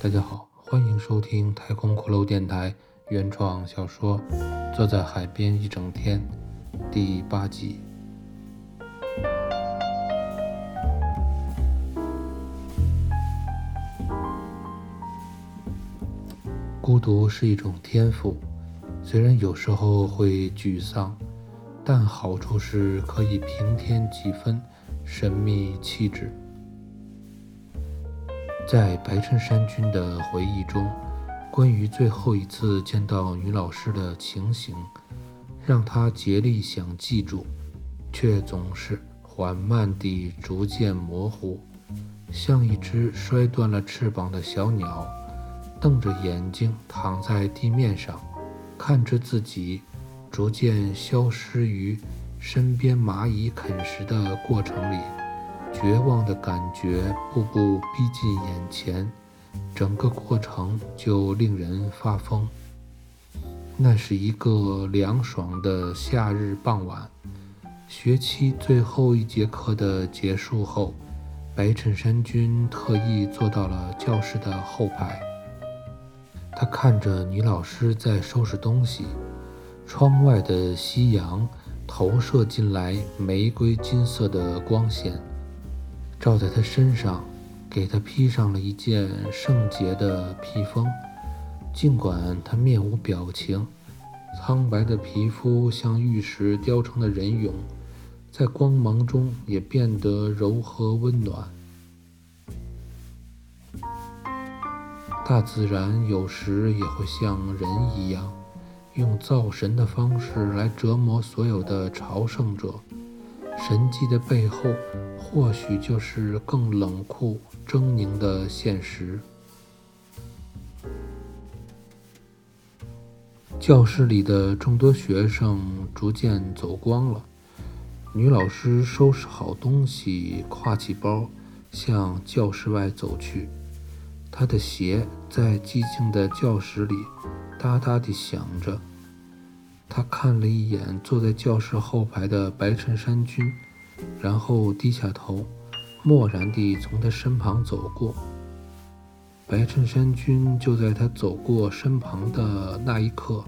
大家好，欢迎收听太空骷髅电台原创小说《坐在海边一整天》第八集。孤独是一种天赋，虽然有时候会沮丧，但好处是可以平添几分神秘气质。在白衬衫君的回忆中，关于最后一次见到女老师的情形，让他竭力想记住，却总是缓慢地逐渐模糊，像一只摔断了翅膀的小鸟。瞪着眼睛躺在地面上，看着自己逐渐消失于身边蚂蚁啃食的过程里，绝望的感觉步步逼近眼前，整个过程就令人发疯。那是一个凉爽的夏日傍晚，学期最后一节课的结束后，白衬衫君特意坐到了教室的后排。他看着女老师在收拾东西，窗外的夕阳投射进来玫瑰金色的光线，照在他身上，给他披上了一件圣洁的披风。尽管他面无表情，苍白的皮肤像玉石雕成的人俑，在光芒中也变得柔和温暖。大自然有时也会像人一样，用造神的方式来折磨所有的朝圣者。神迹的背后，或许就是更冷酷、狰狞的现实。教室里的众多学生逐渐走光了，女老师收拾好东西，挎起包，向教室外走去。她的鞋在寂静的教室里哒哒地响着。她看了一眼坐在教室后排的白衬衫君，然后低下头，漠然地从他身旁走过。白衬衫君就在他走过身旁的那一刻，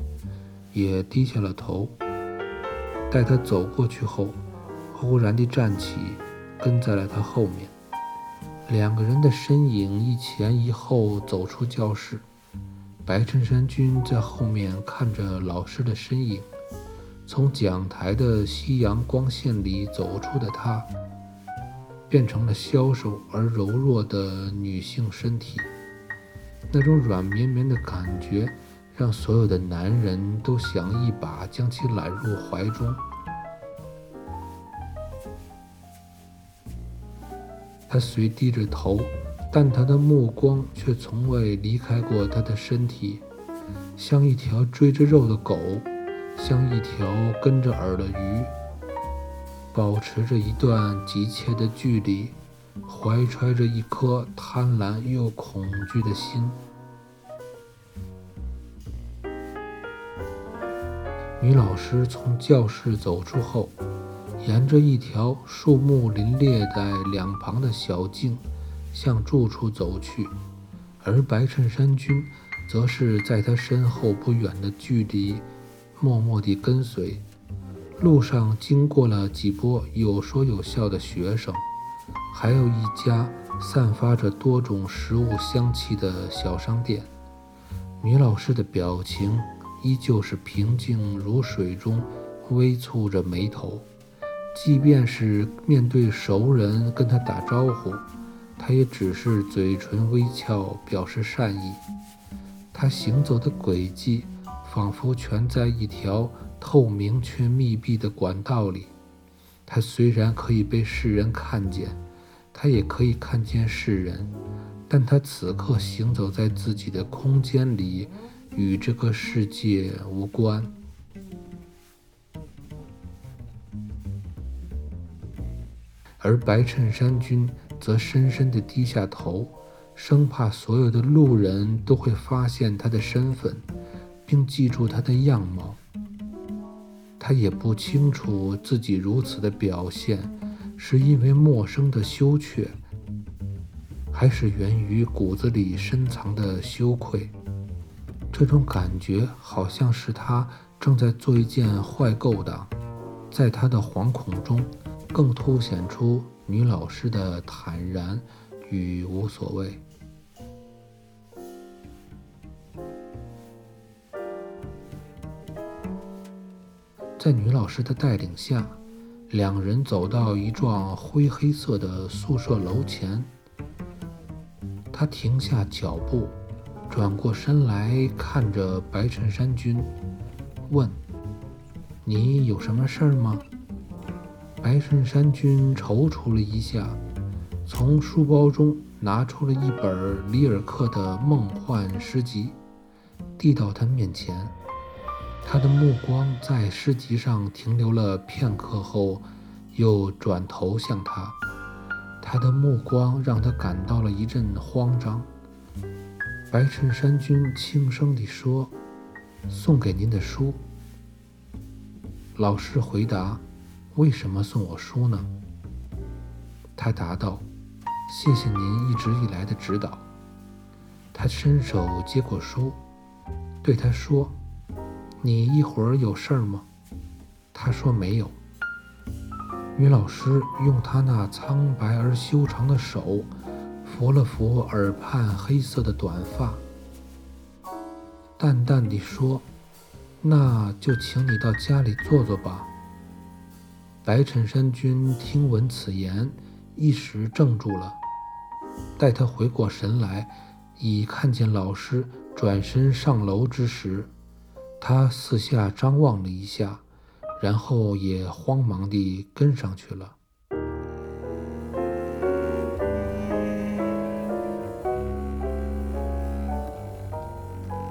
也低下了头。待他走过去后，忽然地站起，跟在了他后面。两个人的身影一前一后走出教室，白衬衫君在后面看着老师的身影。从讲台的夕阳光线里走出的她，变成了消瘦而柔弱的女性身体。那种软绵绵的感觉，让所有的男人都想一把将其揽入怀中。他虽低着头，但他的目光却从未离开过他的身体，像一条追着肉的狗，像一条跟着饵的鱼，保持着一段急切的距离，怀揣着一颗贪婪又恐惧的心。女老师从教室走出后。沿着一条树木林列在两旁的小径，向住处走去，而白衬衫君则是在他身后不远的距离，默默地跟随。路上经过了几波有说有笑的学生，还有一家散发着多种食物香气的小商店。女老师的表情依旧是平静如水中，微蹙着眉头。即便是面对熟人跟她打招呼，她也只是嘴唇微翘，表示善意。她行走的轨迹仿佛全在一条透明却密闭的管道里。他虽然可以被世人看见，他也可以看见世人，但他此刻行走在自己的空间里，与这个世界无关。而白衬衫君则深深地低下头，生怕所有的路人都会发现他的身份，并记住他的样貌。他也不清楚自己如此的表现，是因为陌生的羞怯，还是源于骨子里深藏的羞愧？这种感觉好像是他正在做一件坏勾当，在他的惶恐中，更凸显出女老师的坦然与无所谓。在女老师的带领下，两人走到一幢灰黑色的宿舍楼前。他停下脚步，转过身来看着白衬衫君，问：“你有什么事儿吗？”白衬衫君踌躇了一下，从书包中拿出了一本里尔克的梦幻诗集，递到他面前。他的目光在诗集上停留了片刻后，又转头向他。他的目光让他感到了一阵慌张。白衬衫君轻声地说：“送给您的书。”老师回答：“为什么送我书呢？”他答道：“谢谢您一直以来的指导。”他伸手接过书，对他说。你一会儿有事儿吗？他说没有。女老师用她那苍白而修长的手抚了抚耳畔黑色的短发，淡淡地说：“那就请你到家里坐坐吧。”白衬衫君听闻此言，一时怔住了。待他回过神来，已看见老师转身上楼之时。他四下张望了一下，然后也慌忙地跟上去了。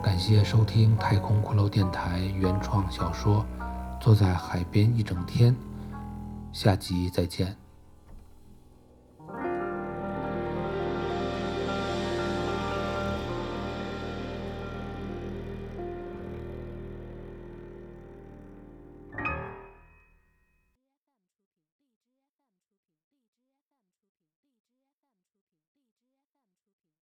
感谢收听太空骷髅电台原创小说《坐在海边一整天》，下集再见。